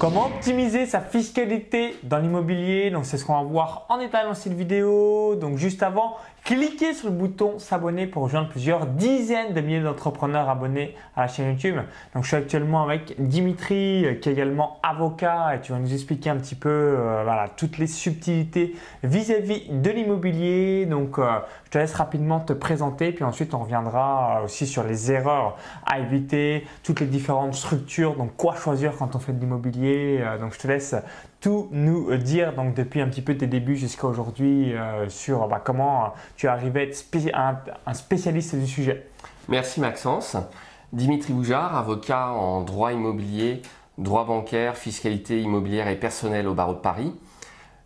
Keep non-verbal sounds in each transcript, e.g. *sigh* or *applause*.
Comment optimiser sa fiscalité dans l'immobilier? Donc c'est ce qu'on va voir en détail dans cette vidéo. Donc juste avant, cliquez sur le bouton s'abonner pour rejoindre plusieurs dizaines de milliers d'entrepreneurs abonnés à la chaîne YouTube. Donc je suis actuellement avec Dimitri euh, qui est également avocat et tu vas nous expliquer un petit peu euh, toutes les subtilités vis-à-vis de l'immobilier. Donc euh, je te laisse rapidement te présenter puis ensuite on reviendra aussi sur les erreurs à éviter, toutes les différentes structures, donc quoi choisir quand on fait de l'immobilier euh, donc je te laisse tout nous dire donc depuis un petit peu tes débuts jusqu'à aujourd'hui euh, sur bah, comment tu es arrivé à être un, spécialiste du sujet. Merci Maxence. Dimitri Boujard, avocat en droit immobilier, droit bancaire, fiscalité immobilière et personnelle au barreau de Paris.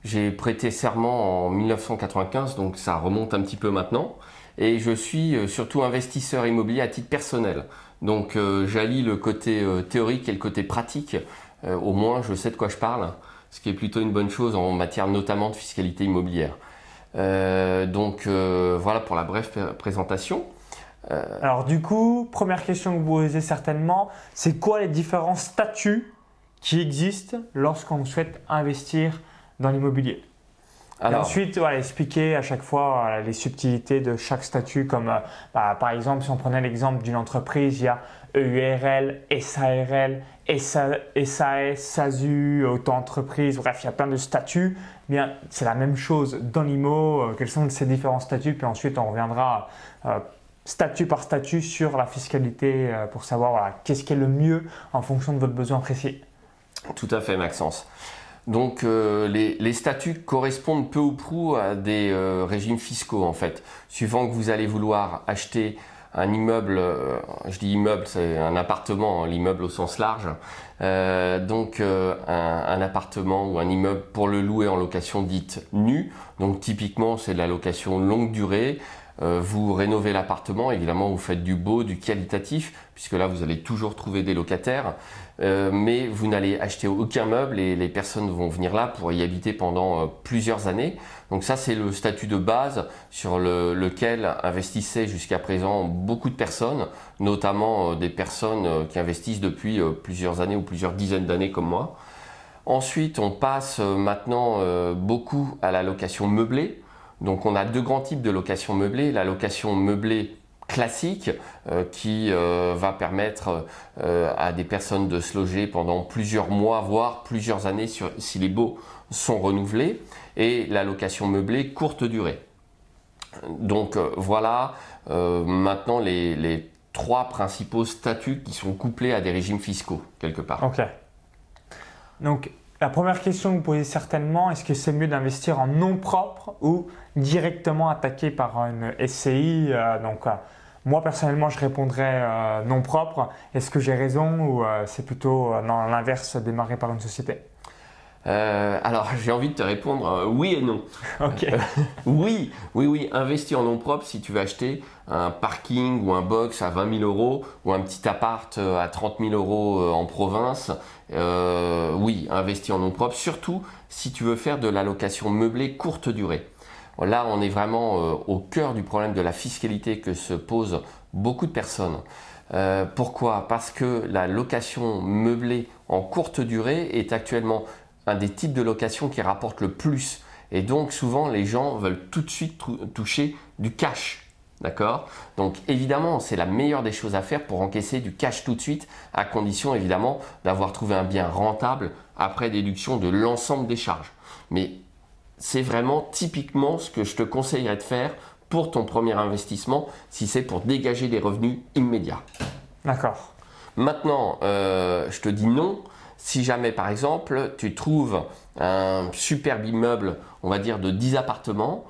J'ai prêté serment en 1995, donc ça remonte un petit peu maintenant. Et je suis euh, surtout investisseur immobilier à titre personnel. Donc j'allie le côté théorique et le côté pratique euh, au moins je sais de quoi je parle, ce qui est plutôt une bonne chose en matière notamment de fiscalité immobilière. Euh, donc euh, voilà pour la brève présentation. Alors du coup, première question que vous posez certainement, c'est quoi les différents statuts qui existent lorsqu'on souhaite investir dans l'immobilier? Alors, ensuite, expliquer à chaque fois les subtilités de chaque statut, comme bah, par exemple, si on prenait l'exemple d'une entreprise, il y a EURL, SARL, SAS, SASU, auto-entreprise, bref, il y a plein de statuts. Bien, c'est la même chose dans l'IMO. Euh, quels sont ces différents statuts Puis ensuite, on reviendra euh, statut par statut sur la fiscalité euh, pour savoir qu'est-ce qui est le mieux en fonction de votre besoin précis. Tout à fait, Maxence. Donc les, les, statuts correspondent peu ou prou à des régimes fiscaux en fait. Suivant que vous allez vouloir acheter un immeuble, euh, je dis immeuble, c'est un appartement, hein, l'immeuble au sens large. Euh, donc euh, un, appartement ou un immeuble pour le louer en location dite nue. Donc typiquement c'est de la location longue durée. vous rénovez l'appartement, évidemment vous faites du beau, du qualitatif, puisque là vous allez toujours trouver des locataires. Mais vous n'allez acheter aucun meuble et les personnes vont venir là pour y habiter pendant plusieurs années. Donc ça, c'est le statut de base sur lequel investissaient jusqu'à présent beaucoup de personnes, notamment euh, des personnes euh, qui investissent depuis euh, plusieurs années ou plusieurs dizaines d'années comme moi. Ensuite, on passe maintenant beaucoup à la location meublée. Donc on a deux grands types de location meublée. La location meublée classique qui va permettre à des personnes de se loger pendant plusieurs mois, voire plusieurs années si les baux sont renouvelés et la location meublée courte durée. Donc euh, voilà euh, maintenant les, trois principaux statuts qui sont couplés à des régimes fiscaux quelque part. La première question que vous posez certainement, est-ce que c'est mieux d'investir en nom propre ou directement attaqué par une SCI euh, Donc moi personnellement je répondrais non propre. Est-ce que j'ai raison ou c'est plutôt l'inverse démarré par une société? Euh, alors, *laughs* j'ai envie de te répondre euh, oui et non. *laughs* Ok. Euh, oui, oui, oui, investir en nom propre si tu veux acheter un parking ou un box à 20 000 euros ou un petit appart à 30 000 euros en province. oui, investir en nom propre, surtout si tu veux faire de la location meublée courte durée. Là, on est vraiment au cœur du problème de la fiscalité que se posent beaucoup de personnes. pourquoi? Parce que la location meublée en courte durée est actuellement un des types de location qui rapporte le plus. Et donc souvent les gens veulent tout de suite toucher du cash. D'accord? Donc évidemment, c'est la meilleure des choses à faire pour encaisser du cash tout de suite, à condition évidemment d'avoir trouvé un bien rentable après déduction de l'ensemble des charges. Mais c'est vraiment typiquement ce que je te conseillerais de faire pour ton premier investissement si c'est pour dégager des revenus immédiats. D'accord. Maintenant, euh, je te dis non si jamais, par exemple, tu trouves un superbe immeuble, on va dire de 10 appartements,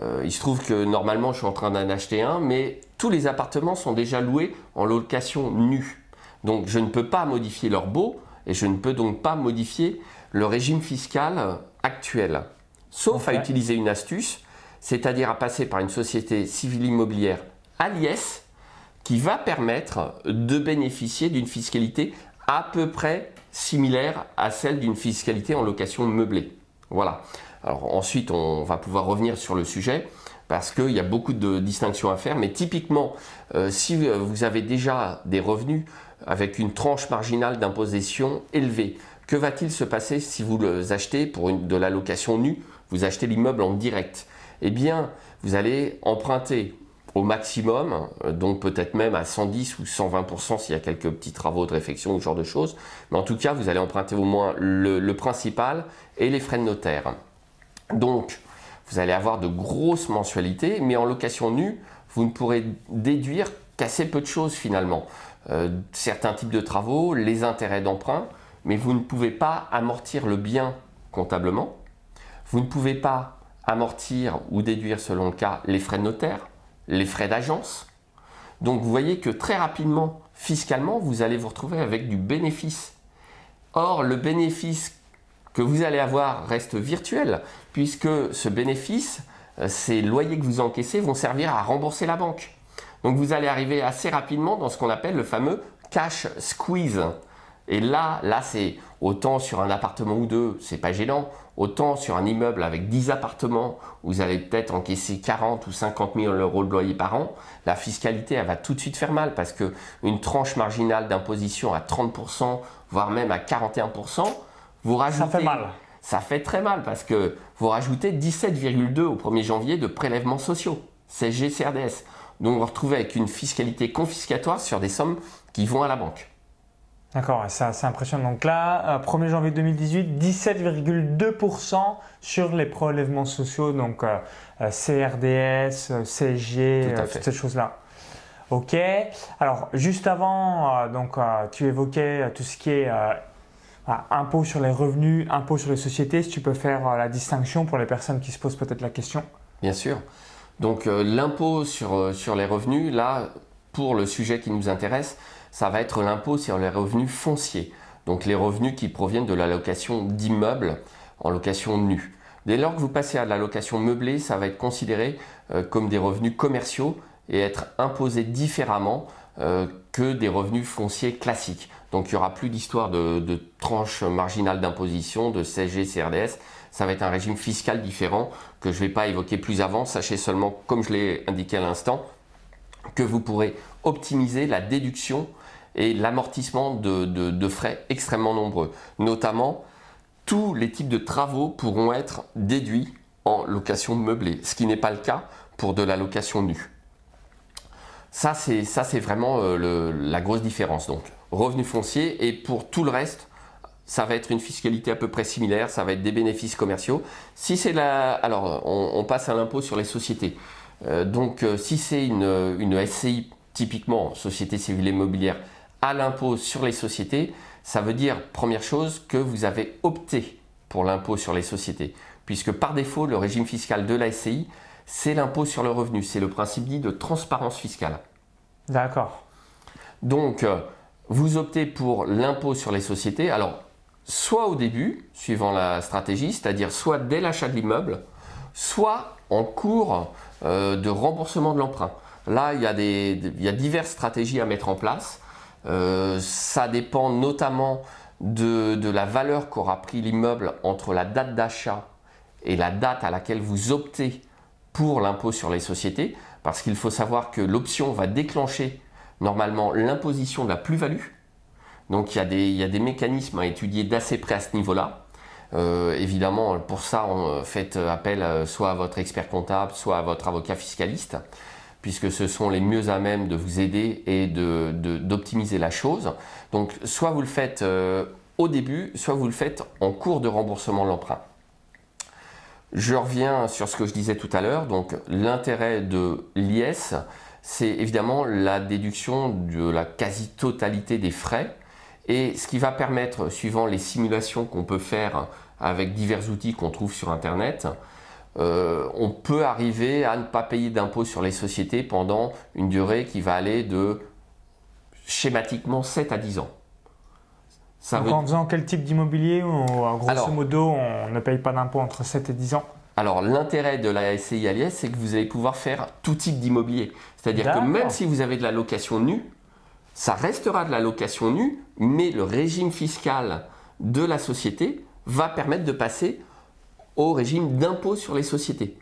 euh, il se trouve que normalement je suis en train d'en acheter un, mais tous les appartements sont déjà loués en location nue. Donc je ne peux pas modifier leur beau et je ne peux donc pas modifier le régime fiscal actuel. Sauf à utiliser une astuce, c'est-à-dire à passer par une société civile immobilière à l'IS qui va permettre de bénéficier d'une fiscalité à peu près similaire à celle d'une fiscalité en location meublée. Voilà. Alors ensuite, on va pouvoir revenir sur le sujet parce qu'il y a beaucoup de distinctions à faire. Mais typiquement, euh, si vous avez déjà des revenus avec une tranche marginale d'imposition élevée, Que va-t-il se passer si vous achetez pour une, de la location nue Vous achetez l'immeuble en direct? Eh bien, vous allez emprunter au maximum, euh, donc peut-être même à 110 ou 120% s'il y a quelques petits travaux de réfection ou ce genre de choses. Mais en tout cas, vous allez emprunter au moins le, principal et les frais de notaire. Donc, vous allez avoir de grosses mensualités, mais en location nue, vous ne pourrez déduire qu'assez peu de choses finalement. Euh, certains types de travaux, les intérêts d'emprunt, mais vous ne pouvez pas amortir le bien comptablement. Vous ne pouvez pas amortir ou déduire selon le cas les frais de notaire, les frais d'agence. Donc vous voyez que très rapidement, fiscalement, vous allez vous retrouver avec du bénéfice. Or, le bénéfice que vous allez avoir reste virtuel, puisque ce bénéfice, euh, ces loyers que vous encaissez vont servir à rembourser la banque. Donc vous allez arriver assez rapidement dans ce qu'on appelle le fameux cash squeeze. Et là, là c'est autant sur un appartement ou deux, c'est pas gênant, autant sur un immeuble avec 10 appartements, vous allez peut-être encaisser 40 ou 50 000 euros de loyer par an, la fiscalité, elle va tout de suite faire mal parce que une tranche marginale d'imposition à 30%, voire même à 41%, vous rajoutez. Ça fait mal. Ça fait très mal parce que vous rajoutez 17,2 au 1er janvier de prélèvements sociaux, CSG, CRDS. Donc vous vous retrouvez avec une fiscalité confiscatoire sur des sommes qui vont à la banque. D'accord, c'est assez impressionnant. Donc là, 1er euh, janvier 2018, 17,2% sur les prélèvements sociaux, donc euh, euh, CRDS, CSG, toutes ces choses-là. Ok. Alors juste avant, donc tu évoquais tout ce qui est impôt sur les revenus, impôt sur les sociétés. Si tu peux faire la distinction pour les personnes qui se posent peut-être la question. Bien sûr. Donc l'impôt sur, sur les revenus, là, pour le sujet qui nous intéresse, ça va être l'impôt sur les revenus fonciers. Donc les revenus qui proviennent de la location d'immeubles en location nue. Dès lors que vous passez à la location meublée, ça va être considéré euh, comme des revenus commerciaux et être imposé différemment que des revenus fonciers classiques. Donc il n'y aura plus d'histoire de, de tranche marginale d'imposition, de CSG, CRDS ça va être un régime fiscal différent que je ne vais pas évoquer plus avant. Sachez seulement, comme je l'ai indiqué à l'instant, que vous pourrez optimiser la déduction et l'amortissement de, frais extrêmement nombreux. Notamment, tous les types de travaux pourront être déduits en location meublée, ce qui n'est pas le cas pour de la location nue. Ça, c'est vraiment euh, la grosse différence. Donc, revenu foncier et pour tout le reste, ça va être une fiscalité à peu près similaire, ça va être des bénéfices commerciaux. Si c'est la, alors on, passe à l'impôt sur les sociétés. Euh, donc euh, si c'est une, une, SCI, typiquement société civile immobilière, à l'impôt sur les sociétés, ça veut dire première chose que vous avez opté pour l'impôt sur les sociétés, puisque par défaut le régime fiscal de la SCI c'est l'impôt sur le revenu, c'est le principe dit de transparence fiscale. D'accord. Donc euh, vous optez pour l'impôt sur les sociétés. Alors soit au début, suivant la stratégie, c'est-à-dire soit dès l'achat de l'immeuble, soit en cours euh, de remboursement de l'emprunt. Là, il y, a des, diverses stratégies à mettre en place. Euh, ça dépend notamment de, la valeur qu'aura pris l'immeuble entre la date d'achat et la date à laquelle vous optez pour l'impôt sur les sociétés, parce qu'il faut savoir que l'option va déclencher normalement l'imposition de la plus-value donc il y, a des, mécanismes à étudier d'assez près à ce niveau-là. Euh, évidemment, pour ça, on, faites appel euh, soit à votre expert comptable, soit à votre avocat fiscaliste, puisque ce sont les mieux à même de vous aider et d'optimiser la chose. Donc, soit vous le faites euh, au début, soit vous le faites en cours de remboursement de l'emprunt. Je reviens sur ce que je disais tout à l'heure. Donc, l'intérêt de l'IS, c'est évidemment la déduction de la quasi-totalité des frais et ce qui va permettre, suivant les simulations qu'on peut faire avec divers outils qu'on trouve sur Internet, euh, on peut arriver à ne pas payer d'impôt sur les sociétés pendant une durée qui va aller de schématiquement 7 à 10 ans. Ça en faisant quel type d'immobilier Grosso modo, on ne paye pas d'impôt entre 7 et 10 ans? Alors l'intérêt de la SCI Alias, c'est que vous allez pouvoir faire tout type d'immobilier. C'est-à-dire que même si vous avez de la location nue, ça restera de la location nue, mais le régime fiscal de la société va permettre de passer au régime d'impôt sur les sociétés.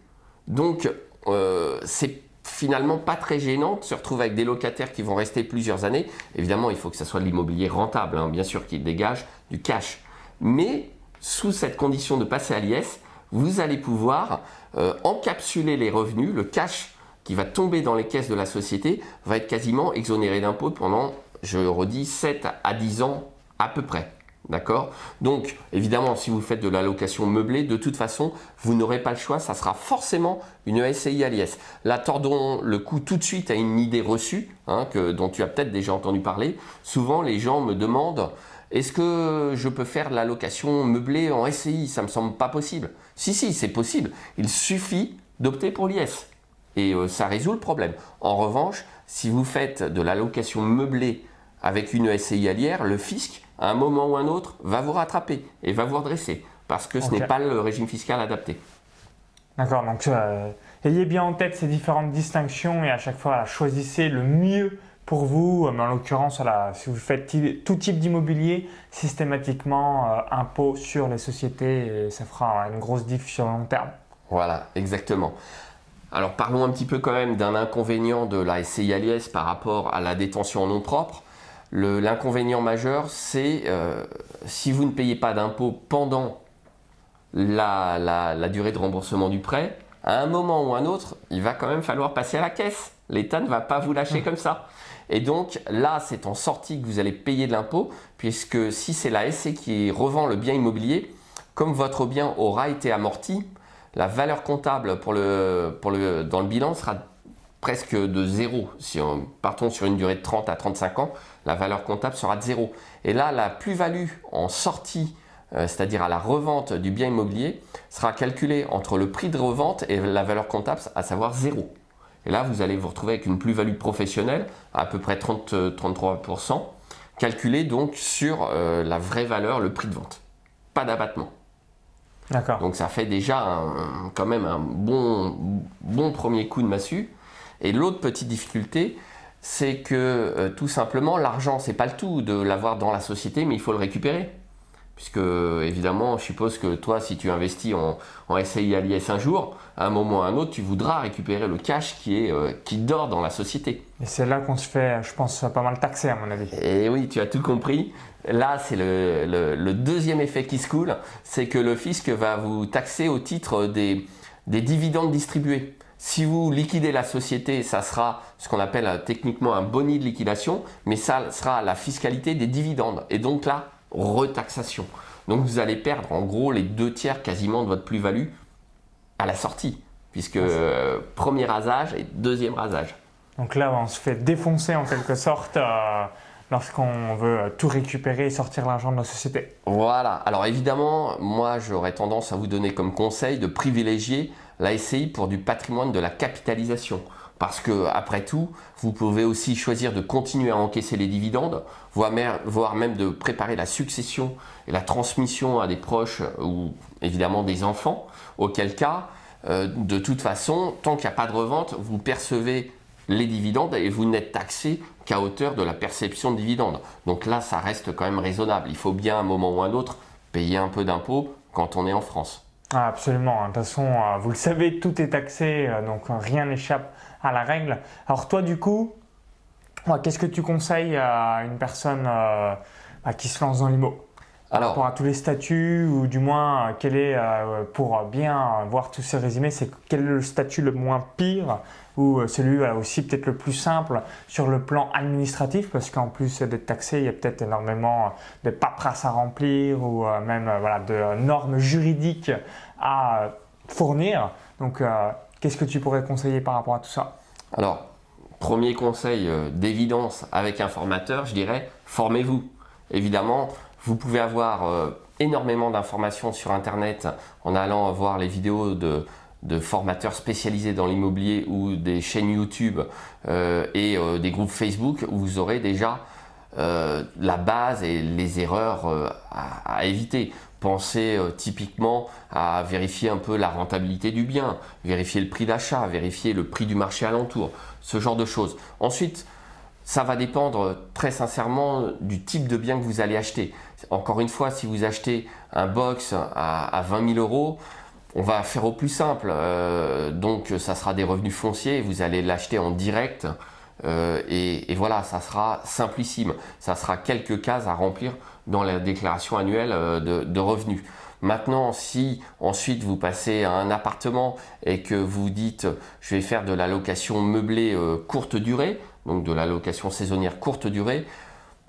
Donc, euh, c'est finalement pas très gênant de se retrouver avec des locataires qui vont rester plusieurs années. Évidemment, il faut que ça soit de l'immobilier rentable, hein, bien sûr, qui dégage du cash. Mais sous cette condition de passer à l'IS, vous allez pouvoir euh, encapsuler les revenus, le cash qui va tomber dans les caisses de la société va être quasiment exonéré d'impôts pendant, je redis, 7 à 10 ans à peu près. D'accord? Donc, évidemment, si vous faites de la location meublée, de toute façon, vous n'aurez pas le choix, ça sera forcément une SCI à l'IS. Là, tordons le coup tout de suite à une idée reçue, hein, que, dont tu as peut-être déjà entendu parler. Souvent, les gens me demandent est-ce que je peux faire de la location meublée en SCI Ça me semble pas possible. Si, si, c'est possible. Il suffit d'opter pour l'IS. Et euh, ça résout le problème. En revanche, si vous faites de la location meublée avec une SCI à l'IR, le fisc à un moment ou un autre, va vous rattraper et va vous redresser parce que ce n'est pas le régime fiscal adapté. D'accord, donc euh, ayez bien en tête ces différentes distinctions et à chaque fois choisissez le mieux pour vous. Mais en l'occurrence, si vous faites tout type d'immobilier, systématiquement euh, impôt sur les sociétés et ça fera une grosse diff sur le long terme. Voilà, exactement. Alors parlons un petit peu quand même d'un inconvénient de la SCI par rapport à la détention en nom propre. L'inconvénient majeur, c'est euh, si vous ne payez pas d'impôt pendant la, durée de remboursement du prêt, à un moment ou un autre, il va quand même falloir passer à la caisse. L'État ne va pas vous lâcher mmh. comme ça. Et donc là, c'est en sortie que vous allez payer de l'impôt, puisque si c'est la SC qui revend le bien immobilier, comme votre bien aura été amorti, la valeur comptable pour le, pour le, dans le bilan sera presque de zéro. Si on partons sur une durée de 30 à 35 ans, la valeur comptable sera de zéro. Et là, la plus-value en sortie, euh, c'est-à-dire à la revente du bien immobilier, sera calculée entre le prix de revente et la valeur comptable, à savoir zéro. Et là, vous allez vous retrouver avec une plus-value professionnelle à, peu près 30, 33%, calculée donc sur euh, la vraie valeur, le prix de vente. Pas d'abattement. D'accord. Donc ça fait déjà quand même un bon, bon premier coup de massue. Et l'autre petite difficulté, c'est que euh, tout simplement, l'argent, c'est pas le tout de l'avoir dans la société, mais il faut le récupérer. Puisque, évidemment, je suppose que toi, si tu investis en, en SCI à l'IS un jour, à un moment ou à un autre, tu voudras récupérer le cash qui, est, euh, qui dort dans la société. Et c'est là qu'on se fait, je pense, pas mal taxer, à mon avis. Et oui, tu as tout compris. Là, c'est le, le, deuxième effet qui se coule, c'est que le fisc va vous taxer au titre des, des dividendes distribués. Si vous liquidez la société, ça sera ce qu'on appelle euh, techniquement un boni de liquidation, mais ça sera la fiscalité des dividendes. Et donc là, retaxation. Donc vous allez perdre en gros les deux tiers quasiment de votre plus-value à la sortie, puisque euh, premier rasage et deuxième rasage. Donc là, on se fait défoncer en quelque sorte euh, lorsqu'on veut tout récupérer et sortir l'argent de la société. Voilà. Alors évidemment, moi, j'aurais tendance à vous donner comme conseil de privilégier la SCI pour du patrimoine de la capitalisation. Parce que, après tout, vous pouvez aussi choisir de continuer à encaisser les dividendes, voire même de préparer la succession et la transmission à des proches ou évidemment des enfants, auquel cas, euh, de toute façon, tant qu'il n'y a pas de revente, vous percevez les dividendes et vous n'êtes taxé qu'à hauteur de la perception de dividendes. Donc là, ça reste quand même raisonnable. Il faut bien, à un moment ou un autre, payer un peu d'impôts quand on est en France. Ah, absolument. De toute façon, euh, vous le savez, tout est taxé, euh, donc rien n'échappe à la règle. Alors toi, du coup, qu'est-ce que tu conseilles à une personne euh, bah, qui se lance dans l'IMO? Alors, pour tous les statuts, ou du moins, quel est, pour bien voir tous ces résumés, c'est quel est le statut le moins pire ou celui aussi peut-être le plus simple sur le plan administratif, parce qu'en plus d'être taxé, il y a peut-être énormément de paperasse à remplir ou même voilà, de normes juridiques à fournir. Donc, Qu'est-ce que tu pourrais conseiller par rapport à tout ça? Alors, premier conseil euh, d'évidence avec un formateur, je dirais, formez-vous. Évidemment, vous pouvez avoir euh, énormément d'informations sur Internet en allant voir les vidéos de, formateurs spécialisés dans l'immobilier ou des chaînes YouTube euh, et des groupes Facebook où vous aurez déjà la base et les erreurs à, éviter. Pensez euh, typiquement à vérifier un peu la rentabilité du bien, vérifier le prix d'achat, vérifier le prix du marché alentour, ce genre de choses. Ensuite, ça va dépendre très sincèrement du type de bien que vous allez acheter. Encore une fois, si vous achetez un box à, 20 000 euros, on va faire au plus simple. Euh, donc, ça sera des revenus fonciers. Vous allez l'acheter en direct. Euh, et, voilà, ça sera simplissime. Ça sera quelques cases à remplir dans la déclaration annuelle de, revenus. Maintenant, si ensuite vous passez à un appartement et que vous dites je vais faire de la location meublée courte durée, donc de la location saisonnière courte durée,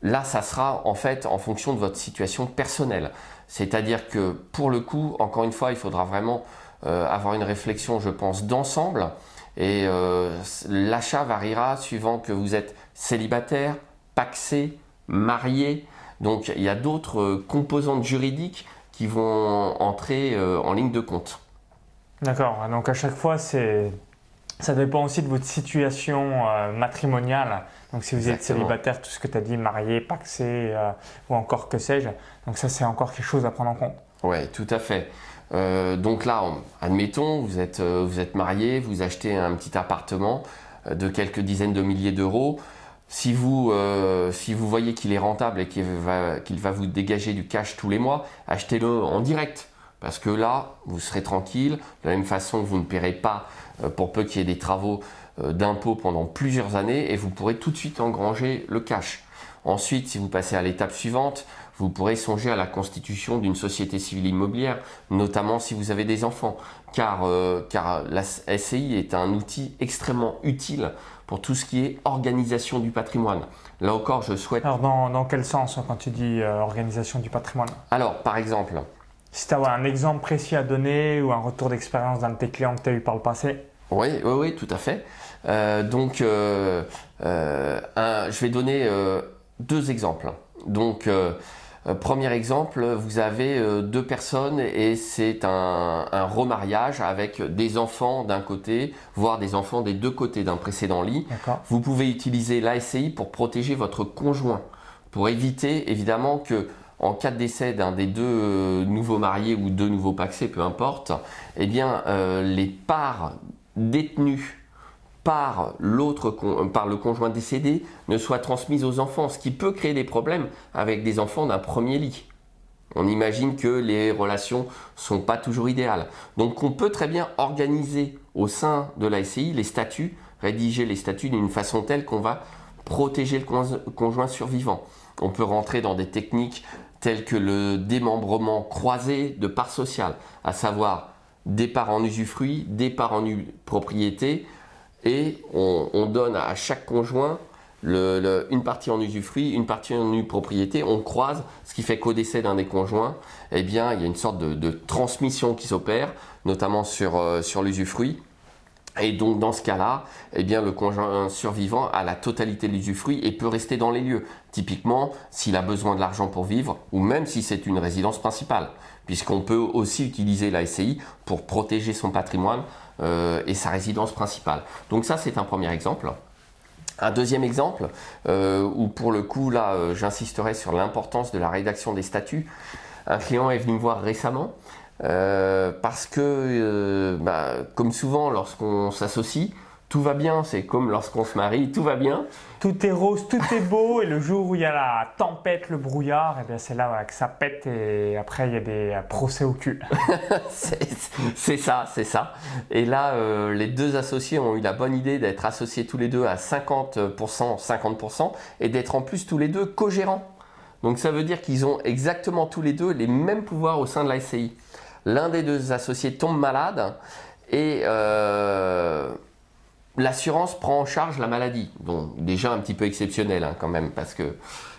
là ça sera en fait en fonction de votre situation personnelle. C'est-à-dire que pour le coup, encore une fois, il faudra vraiment avoir une réflexion, je pense, d'ensemble et euh, l'achat variera suivant que vous êtes célibataire, paxé, marié. Donc il y a d'autres euh, composantes juridiques qui vont entrer euh, en ligne de compte. D'accord. Donc à chaque fois, c'est ça dépend aussi de votre situation matrimoniale. Donc si vous êtes célibataire, tout ce que tu as dit, marié, paxé ou encore que sais-je. Donc ça, c'est encore quelque chose à prendre en compte. Oui, tout à fait. Euh, donc là, admettons, vous êtes, euh, vous êtes marié, vous achetez un petit appartement euh, de quelques dizaines de milliers d'euros. Si vous, si vous voyez qu'il est rentable et qu'il va, qu'il va vous dégager du cash tous les mois, achetez-le en direct. Parce que là, vous serez tranquille. De la même façon, vous ne paierez pas pour peu qu'il y ait des travaux d'impôt pendant plusieurs années et vous pourrez tout de suite engranger le cash. Ensuite, si vous passez à l'étape suivante, vous pourrez songer à la constitution d'une société civile immobilière, notamment si vous avez des enfants, car, euh, car la SCI est un outil extrêmement utile pour tout ce qui est organisation du patrimoine. Là encore, je souhaite... Alors dans, quel sens quand tu dis euh, organisation du patrimoine? Alors par exemple... Si tu as un exemple précis à donner ou un retour d'expérience d'un de tes clients que tu as eu par le passé Oui, oui, oui, tout à fait. Euh, donc, je vais donner deux exemples. Donc, euh, premier exemple, vous avez euh, deux personnes et c'est un, remariage avec des enfants d'un côté, voire des enfants des deux côtés d'un précédent lit. Vous pouvez utiliser l'ASCI pour protéger votre conjoint, pour éviter évidemment que en cas de décès d'un des deux euh, nouveaux mariés ou deux nouveaux paxés, peu importe, eh bien, les parts détenues par, l'autre, par le conjoint décédé ne soit transmise aux enfants, ce qui peut créer des problèmes avec des enfants d'un premier lit. On imagine que les relations sont pas toujours idéales. Donc on peut très bien organiser au sein de la SCI les statuts, rédiger les statuts d'une façon telle qu'on va protéger le conjoint survivant. On peut rentrer dans des techniques telles que le démembrement croisé de parts sociales, à savoir départ en usufruit, départ en propriété, et on, donne à chaque conjoint une partie en usufruit, une partie en propriété, on croise, ce qui fait qu'au décès d'un des conjoints, eh bien, il y a une sorte de, transmission qui s'opère, notamment sur, euh, sur l'usufruit. Et donc dans ce cas-là, eh bien, le conjoint survivant a la totalité de l'usufruit et peut rester dans les lieux. Typiquement, s'il a besoin de l'argent pour vivre, ou même si c'est une résidence principale, puisqu'on peut aussi utiliser la SCI pour protéger son patrimoine euh, et sa résidence principale. Donc ça, c'est un premier exemple. Un deuxième exemple, euh, où pour le coup, là, euh, j'insisterai sur l'importance de la rédaction des statuts. Un client est venu me voir récemment parce que, bah, comme souvent, lorsqu'on s'associe, tout va bien, c'est comme lorsqu'on se marie, tout va bien. Tout est rose, tout est beau, et le jour où il y a la tempête, le brouillard, et eh bien c'est là que ça pète, et après il y a des euh, procès au cul. *laughs* c'est ça, c'est ça. Et là, euh, les deux associés ont eu la bonne idée d'être associés tous les deux à 50%, 50%, et d'être en plus tous les deux co-gérants. Donc ça veut dire qu'ils ont exactement tous les deux les mêmes pouvoirs au sein de la SCI. L'un des deux associés tombe malade, et... Euh, l'assurance prend en charge la maladie. Bon, déjà un petit peu exceptionnel hein, quand même, parce que.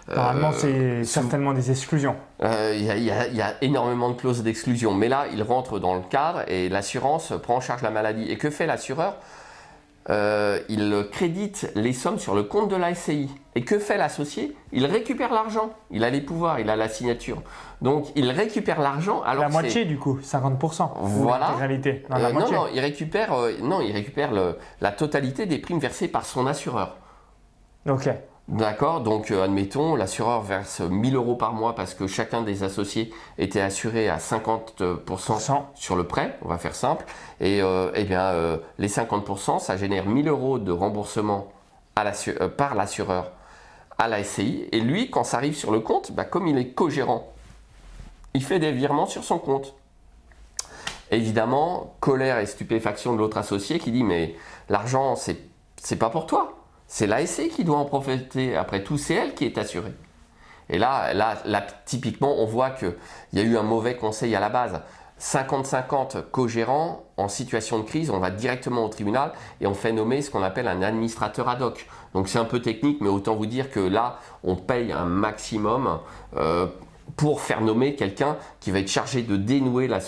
Normalement, c'est certainement des exclusions. Euh, il y, a énormément de clauses d'exclusion, mais là, il rentre dans le cadre et l'assurance prend en charge la maladie. Et que fait l'assureur? Euh, il crédite les sommes sur le compte de la SCI. Et que fait l'associé? Il récupère l'argent. Il a les pouvoirs, il a la signature. Donc il récupère l'argent. Alors la moitié du coup, 50%. Voilà. Réalité. Euh, non, non, il récupère, euh, non, il récupère la totalité des primes versées par son assureur. Ok. D'accord, donc euh, admettons, l'assureur verse 1000 euros par mois parce que chacun des associés était assuré à 50% sur le prêt, on va faire simple. Et euh, eh bien, euh, les 50%, ça génère 1000 euros de remboursement par l'assureur à la SCI. Et lui, quand ça arrive sur le compte, bah, comme il est co-gérant, il fait des virements sur son compte. Évidemment, colère et stupéfaction de l'autre associé qui dit Mais l'argent, c'est pas pour toi c'est l'ASC qui doit en profiter. Après tout, c'est elle qui est assurée. Et là, là, là typiquement, on voit qu'il y a eu un mauvais conseil à la base. 50-50 co-gérants en situation de crise, on va directement au tribunal et on fait nommer ce qu'on appelle un administrateur ad hoc. Donc c'est un peu technique, mais autant vous dire que là, on paye un maximum euh, pour faire nommer quelqu'un qui va être chargé de dénouer la,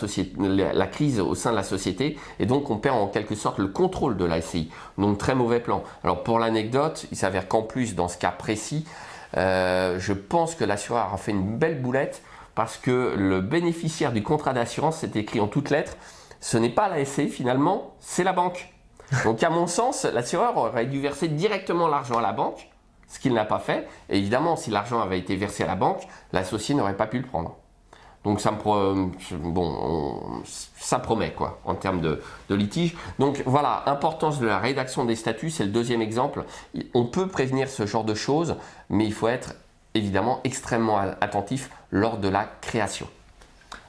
crise au sein de la société. Et donc on perd en quelque sorte le contrôle de la SCI. Donc très mauvais plan. Alors pour l'anecdote, il s'avère qu'en plus, dans ce cas précis, euh, je pense que l'assureur a fait une belle boulette parce que le bénéficiaire du contrat d'assurance, c'est écrit en toutes lettres, ce n'est pas la SCI finalement, c'est la banque. Donc à mon sens, l'assureur aurait dû verser directement l'argent à la banque, ce qu'il n'a pas fait. Évidemment, si l'argent avait été versé à la banque, l'associé n'aurait pas pu le prendre. Donc ça, ça promet quoi en termes de, de, litige. Donc voilà, importance de la rédaction des statuts, c'est le deuxième exemple. On peut prévenir ce genre de choses, mais il faut être évidemment extrêmement attentif lors de la création.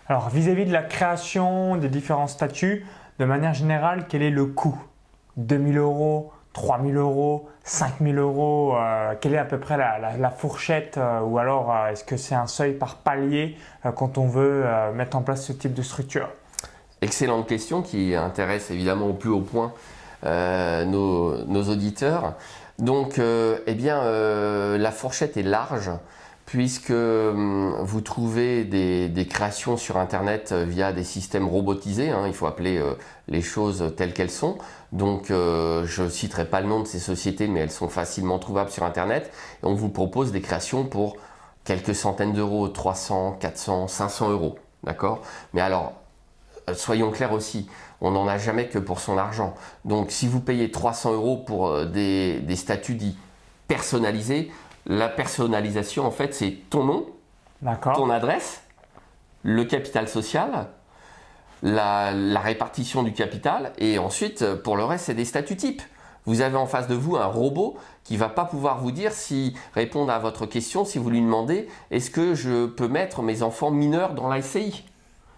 Alors vis-à-vis de la création des différents statuts, de manière générale, quel est le coût? 2000 euros, 3000 euros, 5000 euros euh, Quelle est à peu près la, fourchette euh, Ou alors euh, est-ce que c'est un seuil par palier quand on veut mettre en place ce type de structure? Excellente question qui intéresse évidemment au plus haut point nos, auditeurs. Donc, eh bien, la fourchette est large puisque hum, vous trouvez des, créations sur Internet euh, via des systèmes robotisés, hein, il faut appeler euh, les choses telles qu'elles sont. Donc euh, je ne citerai pas le nom de ces sociétés, mais elles sont facilement trouvables sur Internet. Et on vous propose des créations pour quelques centaines d'euros, 300, 400, 500 euros. D'accord? Mais alors, soyons clairs aussi, on n'en a jamais que pour son argent. Donc si vous payez 300 euros pour des statuts dits personnalisés, la personnalisation, en fait, c'est ton nom, ton adresse, le capital social, la, répartition du capital, et ensuite, pour le reste, c'est des statuts types. Vous avez en face de vous un robot qui va pas pouvoir vous dire si répondre à votre question si vous lui demandez est-ce que je peux mettre mes enfants mineurs dans l'ICI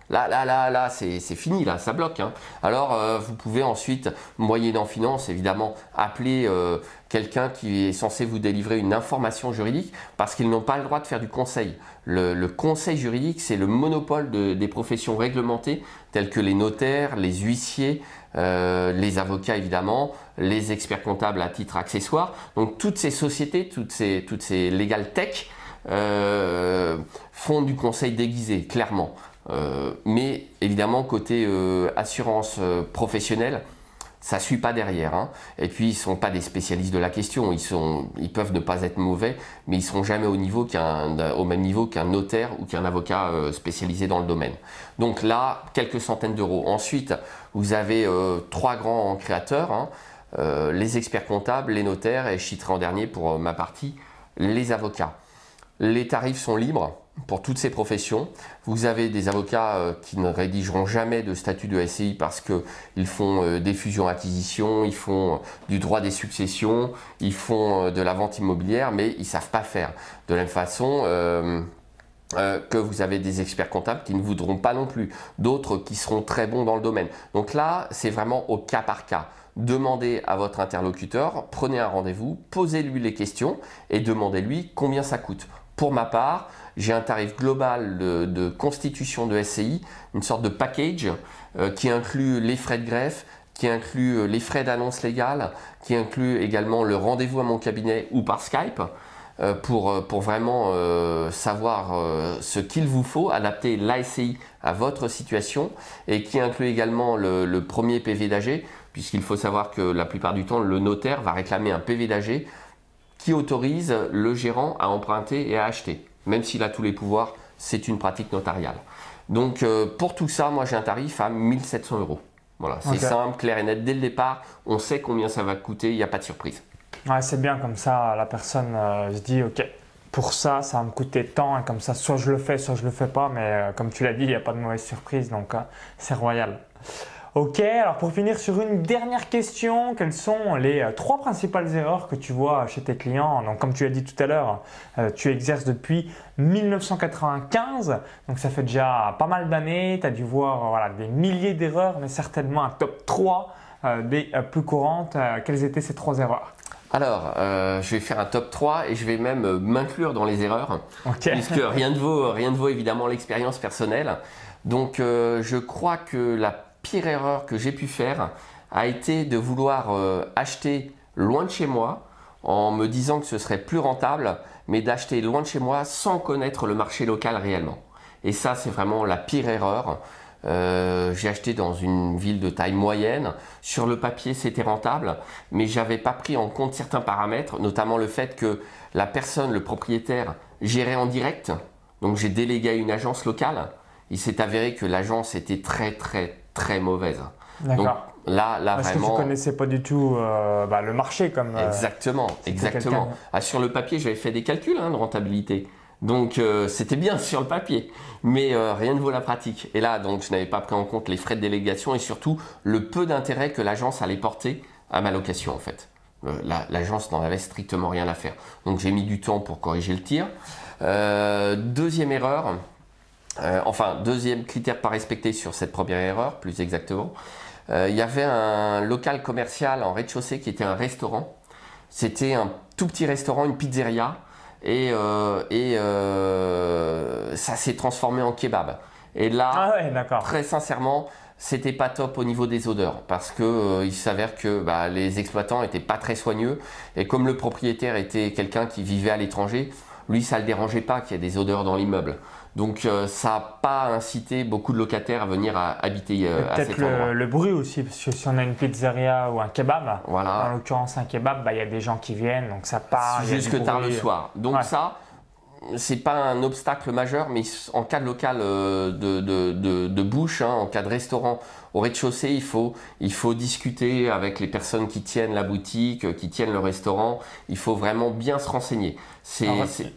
Là, là, là, là, c'est fini, là, ça bloque. Hein. Alors, euh, vous pouvez ensuite, moyennant finance, évidemment, appeler euh, quelqu'un qui est censé vous délivrer une information juridique parce qu'ils n'ont pas le droit de faire du conseil. Le, conseil juridique, c'est le monopole des professions réglementées telles que les notaires, les huissiers, euh, les avocats, évidemment, les experts comptables à titre accessoire. Donc, toutes ces sociétés, toutes ces, toutes legal tech font du conseil déguisé, clairement. Euh, mais évidemment, côté euh, assurance euh, professionnelle, ça suit pas derrière. Hein. Et puis, ils sont pas des spécialistes de la question. Ils, sont, ils peuvent ne pas être mauvais, mais ils seront jamais au, niveau au même niveau qu'un notaire ou qu'un avocat spécialisé dans le domaine. Donc là, quelques centaines d'euros. Ensuite, vous avez trois grands créateurs, hein. les experts comptables, les notaires, et je citerai en dernier pour ma partie, les avocats. Les tarifs sont libres pour toutes ces professions. Vous avez des avocats euh, qui ne rédigeront jamais de statut de SCI parce qu'ils font euh, des fusions-acquisitions, ils font euh, du droit des successions, ils font de la vente immobilière, mais ils ne savent pas faire. De la même façon que vous avez des experts comptables qui ne voudront pas non plus, d'autres qui seront très bons dans le domaine. Donc là, c'est vraiment au cas par cas demandez à votre interlocuteur, prenez un rendez-vous, posez-lui les questions et demandez-lui combien ça coûte. Pour ma part, j'ai un tarif global de, constitution de SCI, une sorte de package euh, qui inclut les frais de greffe, qui inclut euh, les frais d'annonce légale, qui inclut également le rendez-vous à mon cabinet ou par Skype. Euh, pour, pour, vraiment savoir ce qu'il vous faut, adapter l'ASCI à votre situation et qui inclut également le, le premier PV d'AG, puisqu'il faut savoir que la plupart du temps, le notaire va réclamer un PV d'AG qui autorise le gérant à emprunter et à acheter. Même s'il a tous les pouvoirs, c'est une pratique notariale. Donc euh, pour tout ça, moi j'ai un tarif à 1700 euros. Voilà, c'est simple, clair et net dès le départ. On sait combien ça va coûter, il n'y a pas de surprise. Ouais, c'est bien comme ça, la personne euh, se dit ok, pour ça, ça va me coûter tant, et comme ça, soit je le fais, soit je le fais pas, mais euh, comme tu l'as dit, il n'y a pas de mauvaise surprise, donc c'est royal. Ok, alors pour finir sur une dernière question, quelles sont les euh, trois principales erreurs que tu vois chez tes clients? Donc comme tu as dit tout à l'heure, euh, tu exerces depuis 1995, donc ça fait déjà pas mal d'années, tu as dû voir voilà, des milliers d'erreurs, mais certainement un top 3 euh, des plus courantes. quelles étaient ces trois erreurs? Alors, euh, je vais faire un top 3 et je vais même euh, m'inclure dans les erreurs, Ok. *laughs* puisque rien ne vaut, rien ne vaut évidemment l'expérience personnelle. Donc, euh, je crois que la pire erreur que j'ai pu faire a été de vouloir euh, acheter loin de chez moi en me disant que ce serait plus rentable, mais d'acheter loin de chez moi sans connaître le marché local réellement. Et ça, c'est vraiment la pire erreur. Euh, j'ai acheté dans une ville de taille moyenne. Sur le papier, c'était rentable, mais j'avais pas pris en compte certains paramètres, notamment le fait que la personne, le propriétaire, gérait en direct. Donc j'ai délégué à une agence locale. Il s'est avéré que l'agence était très très très mauvaise. Donc D'accord. là, là Parce que tu vraiment. connaissais pas du tout euh, bah, le marché comme. euh, Exactement, exactement. Ah, sur le papier, j'avais fait des calculs hein, de rentabilité. Donc euh, c'était bien sur le papier, mais rien ne vaut la pratique. Et là, donc je n'avais pas pris en compte les frais de délégation et surtout le peu d'intérêt que l'agence allait porter à ma location en fait. La- L'agence n'en avait strictement rien à faire. Donc j'ai mis du temps pour corriger le tir. Deuxième erreur, euh, enfin deuxième critère pas respecté sur cette première erreur, plus exactement. Euh, il y avait un local commercial en rez-de-chaussée qui était un restaurant. C'était un tout petit restaurant, une pizzeria, et, euh, et euh, ça s'est transformé en kebab. Et là, Ah ouais, très sincèrement, c'était pas top au niveau des odeurs parce que euh, il s'avère que bah, les exploitants étaient pas très soigneux et comme le propriétaire était quelqu'un qui vivait à l'étranger, lui ça le dérangeait pas qu'il y ait des odeurs dans l'immeuble. Donc euh, ça n'a pas incité beaucoup de locataires à venir à- habiter euh, à Peut-être cet endroit. le, le bruit aussi, parce que si on a une pizzeria ou un kebab, Voilà. en l'occurrence un kebab, bah, il y a des gens qui viennent, donc ça part. jusque tard le soir. Donc Ouais. ça, c'est pas un obstacle majeur, mais en cas de local euh, de, de, de, de bouche, hein, en cas de restaurant au rez-de-chaussée, il faut, il faut discuter avec les personnes qui tiennent la boutique, euh, qui tiennent le restaurant. Il faut vraiment bien se renseigner. C'est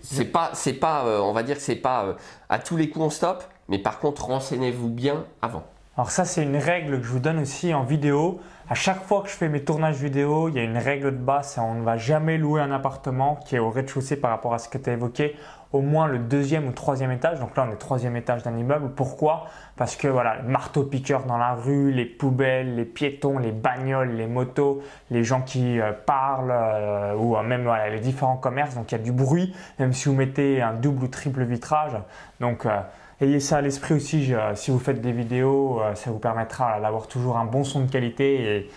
c'est pas, c'est pas euh, on va dire que c'est pas euh, à tous les coups on stoppe, mais par contre renseignez-vous bien avant. Alors ça, c'est une règle que je vous donne aussi en vidéo. À chaque fois que je fais mes tournages vidéo, il y a une règle de base, on ne va jamais louer un appartement qui est au rez-de-chaussée par rapport à ce que tu as évoqué, au moins le deuxième ou troisième étage. Donc là, on est troisième étage d'un immeuble. Pourquoi? Parce que voilà, marteau-piqueur dans la rue, les poubelles, les piétons, les bagnoles, les motos, les gens qui euh, parlent, euh, ou euh, même les différents commerces. Donc il y a du bruit, même si vous mettez un double ou triple vitrage. Donc Ayez ça à l'esprit aussi, je- si vous faites des vidéos, euh, ça vous permettra d'avoir toujours un bon son de qualité. Et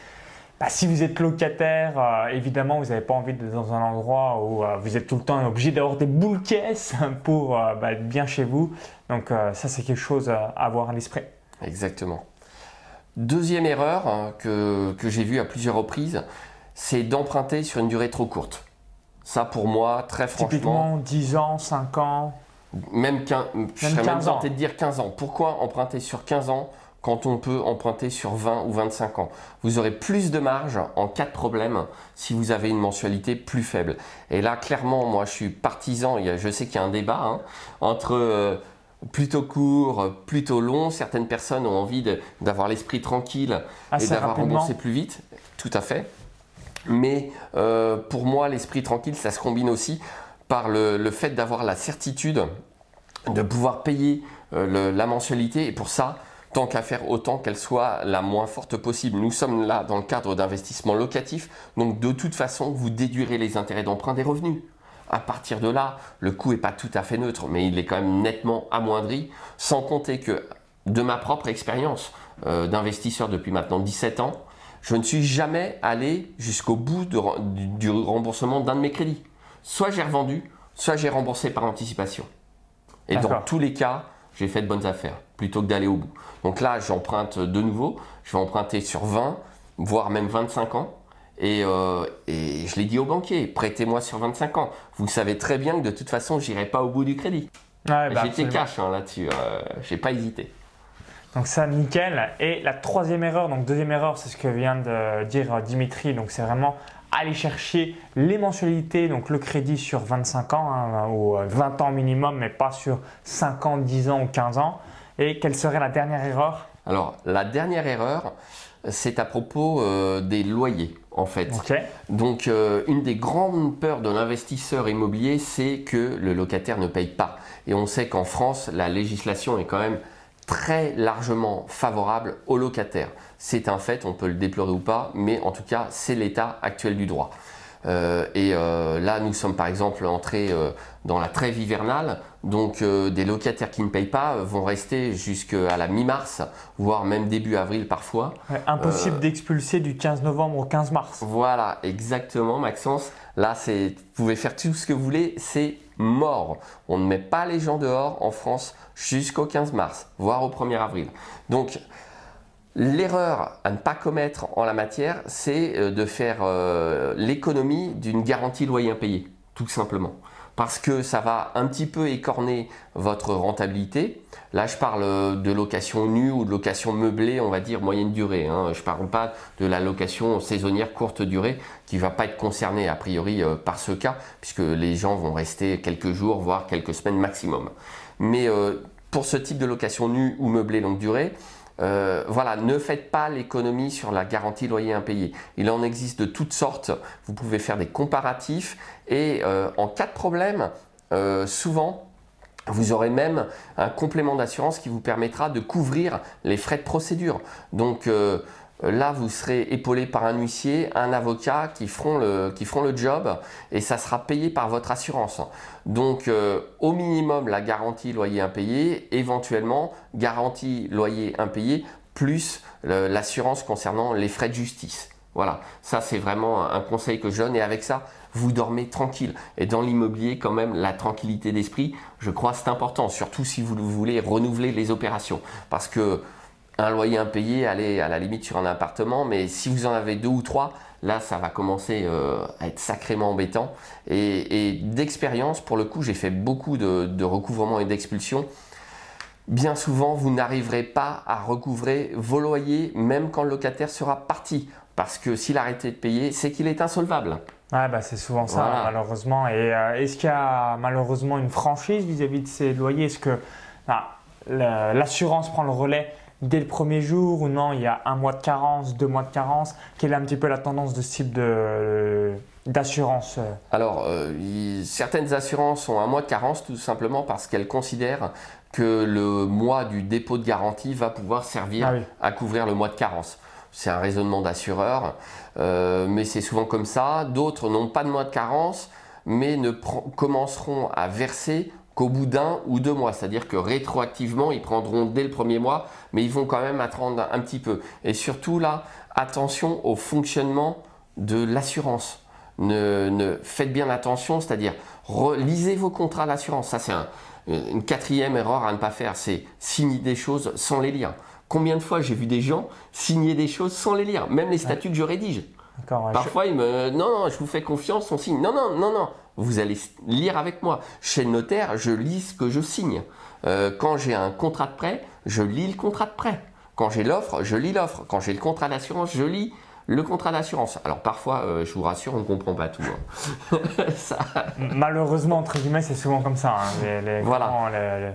bah, si vous êtes locataire, euh, évidemment, vous n'avez pas envie d'être dans un endroit où euh, vous êtes tout le temps obligé d'avoir des boules caisses *laughs* pour euh, bah, être bien chez vous. Donc euh, ça, c'est quelque chose à avoir à l'esprit. Exactement. Deuxième erreur hein, que, que j'ai vue à plusieurs reprises, c'est d'emprunter sur une durée trop courte. Ça, pour moi, très franchement, Typiquement, 10 ans, 5 ans. Même, quin- je serais même 15 ans. de dire 15 ans. Pourquoi emprunter sur 15 ans quand on peut emprunter sur 20 ou 25 ans? Vous aurez plus de marge en cas de problème si vous avez une mensualité plus faible. Et là, clairement, moi, je suis partisan. je sais qu'il y a un débat hein, entre euh, plutôt court, plutôt long. Certaines personnes ont envie d'avoir l'esprit tranquille et Assez d'avoir rapidement. remboursé plus vite. Tout à fait. Mais euh, pour moi, l'esprit tranquille, ça se combine aussi par le, fait d'avoir la certitude de pouvoir payer euh, la mensualité. Et pour ça, tant qu'à faire, autant qu'elle soit la moins forte possible. Nous sommes là dans le cadre d'investissement locatif. Donc de toute façon, vous déduirez les intérêts d'emprunt des revenus. À partir de là, le coût n'est pas tout à fait neutre, mais il est quand même nettement amoindri, sans compter que de ma propre expérience euh, d'investisseur depuis maintenant 17 ans, je ne suis jamais allé jusqu'au bout du remboursement d'un de mes crédits. Soit j'ai revendu, soit j'ai remboursé par anticipation. Et dans tous les cas, j'ai fait de bonnes affaires plutôt que d'aller au bout. Donc là, j'emprunte de nouveau. Je vais emprunter sur 20, voire même 25 ans. Et, euh, et je l'ai dit au banquier, prêtez-moi sur 25 ans. Vous savez très bien que de toute façon, j'irai pas au bout du crédit. Ouais, bah, J'étais cash hein, là-dessus, euh, j'ai pas hésité. Donc ça, nickel. Et la troisième erreur, donc deuxième erreur, c'est ce que vient de dire euh, Dimitri. Donc c'est vraiment aller chercher les mensualités, donc le crédit sur 25 ans hein, ou euh, 20 ans minimum, mais pas sur 5 ans, 10 ans ou 15 ans. Et quelle serait la dernière erreur? Alors, la dernière erreur, c'est à propos euh, des loyers, en fait. Ok. Donc, euh, une des grandes peurs de l'investisseur immobilier, c'est que le locataire ne paye pas. Et on sait qu'en France, la législation est quand même très largement favorable aux locataires. C'est un fait, on peut le déplorer ou pas, mais en tout cas, c'est l'état actuel du droit. et là, nous sommes par exemple entrés dans la trêve hivernale. Donc des locataires qui ne payent pas vont rester jusqu'à la mi-mars, voire même début avril parfois. impossible d'expulser du 15 novembre au 15 mars. Voilà, exactement Maxence. Là, c'est, vous pouvez faire tout ce que vous voulez, c'est mort. On ne met pas les gens dehors en France jusqu'au 15 mars, voire au 1er avril. Donc, L'erreur à ne pas commettre en la matière, c'est euh, de faire euh, l'économie d'une garantie loyer impayé, tout simplement parce que ça va un petit peu écorner votre rentabilité. Là, je parle de location nue ou de location meublée, on va dire moyenne durée. Hein. Je ne parle pas de la location saisonnière courte durée qui ne va pas être concernée a priori euh, par ce cas, puisque les gens vont rester quelques jours, voire quelques semaines maximum. Mais euh, pour ce type de location nue ou meublée longue durée, euh, voilà, ne faites pas l'économie sur la garantie loyer impayé. Il en existe de toutes sortes. Vous pouvez faire des comparatifs et euh, en cas de problème, euh, souvent, vous aurez même un complément d'assurance qui vous permettra de couvrir les frais de procédure. Donc là, vous serez épaulé par un huissier, un avocat qui feront le, qui feront le job et ça sera payé par votre assurance. Donc au minimum la garantie loyer impayé, éventuellement garantie loyer impayé plus l'assurance concernant les frais de justice. Voilà, ça c'est vraiment un conseil que je donne et avec ça, vous dormez tranquille. Et dans l'immobilier, quand même, la tranquillité d'esprit, je crois, c'est important, surtout si vous voulez renouveler les opérations. Parce que un loyer impayé, allez à la limite sur un appartement, mais si vous en avez deux ou trois, là, ça va commencer euh, à être sacrément embêtant. Et, d'expérience, pour le coup, j'ai fait beaucoup de, de recouvrement et d'expulsion. Bien souvent, vous n'arriverez pas à recouvrer vos loyers, même quand le locataire sera parti. Parce que s'il a arrêté de payer, c'est qu'il est insolvable. Ouais, bah c'est souvent ça, malheureusement. Et euh, est-ce qu'il y a malheureusement une franchise vis-à-vis de ces loyers? Est-ce que bah, l'assurance prend le relais dès le premier jour ou non Il y a un mois de carence, deux mois de carence Quelle est un petit peu la tendance de ce type de, d'assurance Alors, euh, certaines assurances ont un mois de carence tout simplement parce qu'elles considèrent que le mois du dépôt de garantie va pouvoir servir ah à couvrir le mois de carence c'est un raisonnement d'assureur, euh, mais c'est souvent comme ça. D'autres n'ont pas de mois de carence, mais ne commenceront à verser qu'au bout d'un ou deux mois. C'est-à-dire que rétroactivement, ils prendront dès le premier mois, mais ils vont quand même attendre un petit peu. Et surtout là, attention au fonctionnement de l'assurance. Ne, faites bien attention, c'est-à-dire lisez vos contrats d'assurance. Ça, c'est une quatrième erreur à ne pas faire, c'est signer des choses sans les lire. Combien de fois j'ai vu des gens signer des choses sans les lire, même les statuts que je rédige? Parfois, ils me non, non, je vous fais confiance, on signe. Non, non, non, non. Vous allez lire avec moi. Chez le notaire, je lis ce que je signe. Euh, quand j'ai un contrat de prêt, je lis le contrat de prêt. Quand j'ai l'offre, je lis l'offre. Quand j'ai le contrat d'assurance, je lis le contrat d'assurance. Alors parfois, euh, je vous rassure, on ne comprend pas tout. Hein. *laughs* Malheureusement, entre guillemets, c'est souvent comme ça. Hein. Les, voilà. les,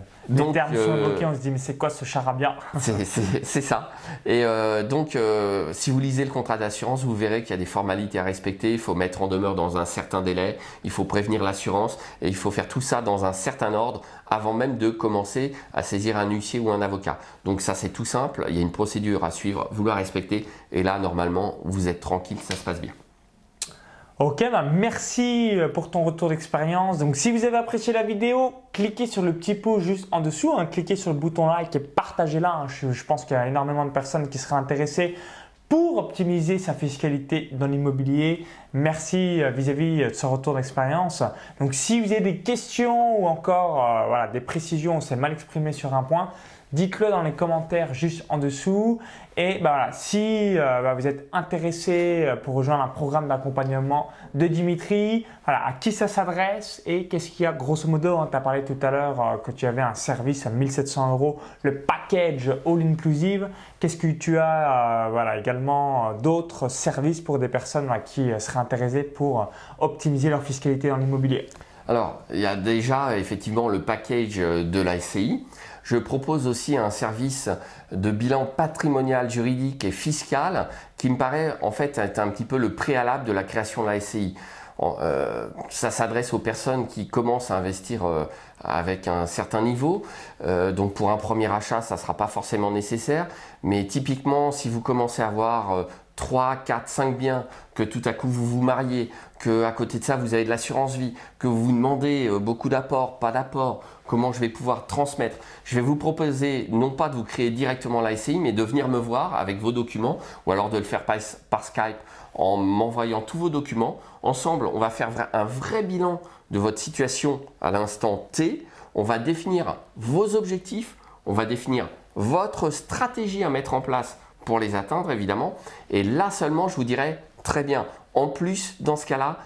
termes sont euh, évoqués, on se dit mais c'est quoi ce charabia *laughs* C'est ça. Et euh, donc, si vous lisez le contrat d'assurance, vous verrez qu'il y a des formalités à respecter. Il faut mettre en demeure dans un certain délai. Il faut prévenir l'assurance et il faut faire tout ça dans un certain ordre avant même de commencer à saisir un huissier ou un avocat. Donc ça, c'est tout simple. Il y a une procédure à suivre. Vous la respectez et là, normalement, vous êtes tranquille, ça se passe bien. Ok, bah merci euh, pour ton retour d'expérience. Donc si vous avez apprécié la vidéo, cliquez sur le petit pouce juste en dessous, hein. cliquez sur le bouton like et partagez-la. Hein. Je, pense qu'il y a énormément de personnes qui seraient intéressées pour optimiser sa fiscalité dans l'immobilier. Merci euh, vis-à-vis de ce retour d'expérience. Donc si vous avez des questions ou encore euh, des précisions, on s'est mal exprimé sur un point, dites-le dans les commentaires juste en dessous. Et bah voilà, si euh, bah, vous êtes intéressé euh, pour rejoindre un programme d'accompagnement de Dimitri, voilà, à qui ça s'adresse et qu'est-ce qu'il y a grosso modo, hein, tu as parlé tout à l'heure euh, que tu avais un service à 1700 euros, le package all inclusive. Qu'est-ce que tu as voilà, également d'autres services pour des personnes qui seraient intéressées pour optimiser leur fiscalité dans l'immobilier? Alors, il y a déjà effectivement le package de la SCI. Je propose aussi un service de bilan patrimonial, juridique et fiscal qui me paraît en fait être un petit peu le préalable de la création de la SCI. Euh, ça s'adresse aux personnes qui commencent à investir euh, avec un certain niveau. Euh, donc pour un premier achat, ça ne sera pas forcément nécessaire. Mais typiquement, si vous commencez à avoir 3, 4, 5 biens, que tout à coup vous vous mariez, que à côté de ça vous avez de l'assurance vie, que vous vous demandez euh, beaucoup d'apports, pas d'apports, comment je vais pouvoir transmettre. Je vais vous proposer non pas de vous créer directement la SCI, mais de venir me voir avec vos documents ou alors de le faire par, par Skype en m'envoyant tous vos documents. Ensemble, on va faire un vrai bilan de votre situation à l'instant T. On va définir vos objectifs, on va définir votre stratégie à mettre en place pour les atteindre, évidemment. Et là seulement, je vous dirais, très bien. En plus, dans ce cas-là,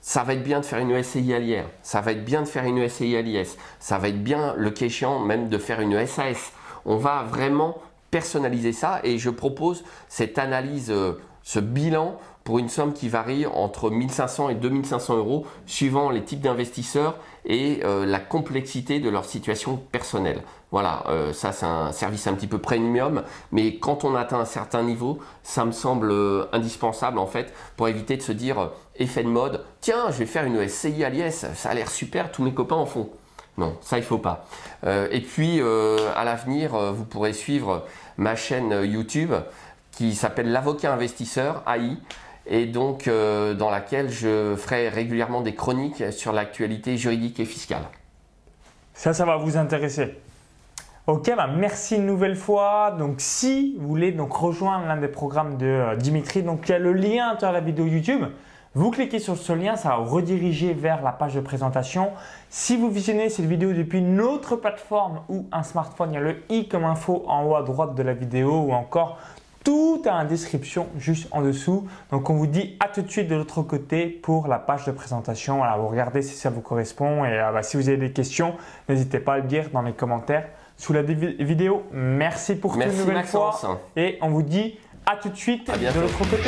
ça va être bien de faire une SCI à l'IR, ça va être bien de faire une SCI à l'IS, ça va être bien, le cas échéant, même de faire une SAS. On va vraiment personnaliser ça et je propose cette analyse, euh, ce bilan pour une somme qui varie entre 1500 et 2500 euros suivant les types d'investisseurs et euh, la complexité de leur situation personnelle. Voilà, euh, ça c'est un service un petit peu premium, mais quand on atteint un certain niveau, ça me semble euh, indispensable en fait pour éviter de se dire effet de mode, tiens, je vais faire une SCI à l'IS, ça a l'air super, tous mes copains en font. Non, ça il faut pas. et puis à l'avenir, vous pourrez suivre ma chaîne YouTube qui s'appelle l'avocat investisseur AI et donc euh, dans laquelle je ferai régulièrement des chroniques sur l'actualité juridique et fiscale. Ça, ça va vous intéresser. Ok, bah merci une nouvelle fois. Donc, si vous voulez donc rejoindre l'un des programmes de euh, Dimitri, donc il y a le lien dans la vidéo YouTube. Vous cliquez sur ce lien, ça va vous rediriger vers la page de présentation. Si vous visionnez cette vidéo depuis une autre plateforme ou un smartphone, il y a le i comme info en haut à droite de la vidéo ou encore tout a une description juste en dessous. Donc on vous dit à tout de suite de l'autre côté pour la page de présentation. Voilà, vous regardez si ça vous correspond et euh, bah, si vous avez des questions, n'hésitez pas à le dire dans les commentaires sous la vidéo. Merci pour Merci toute nouvelle fois et on vous dit à tout de suite de l'autre côté.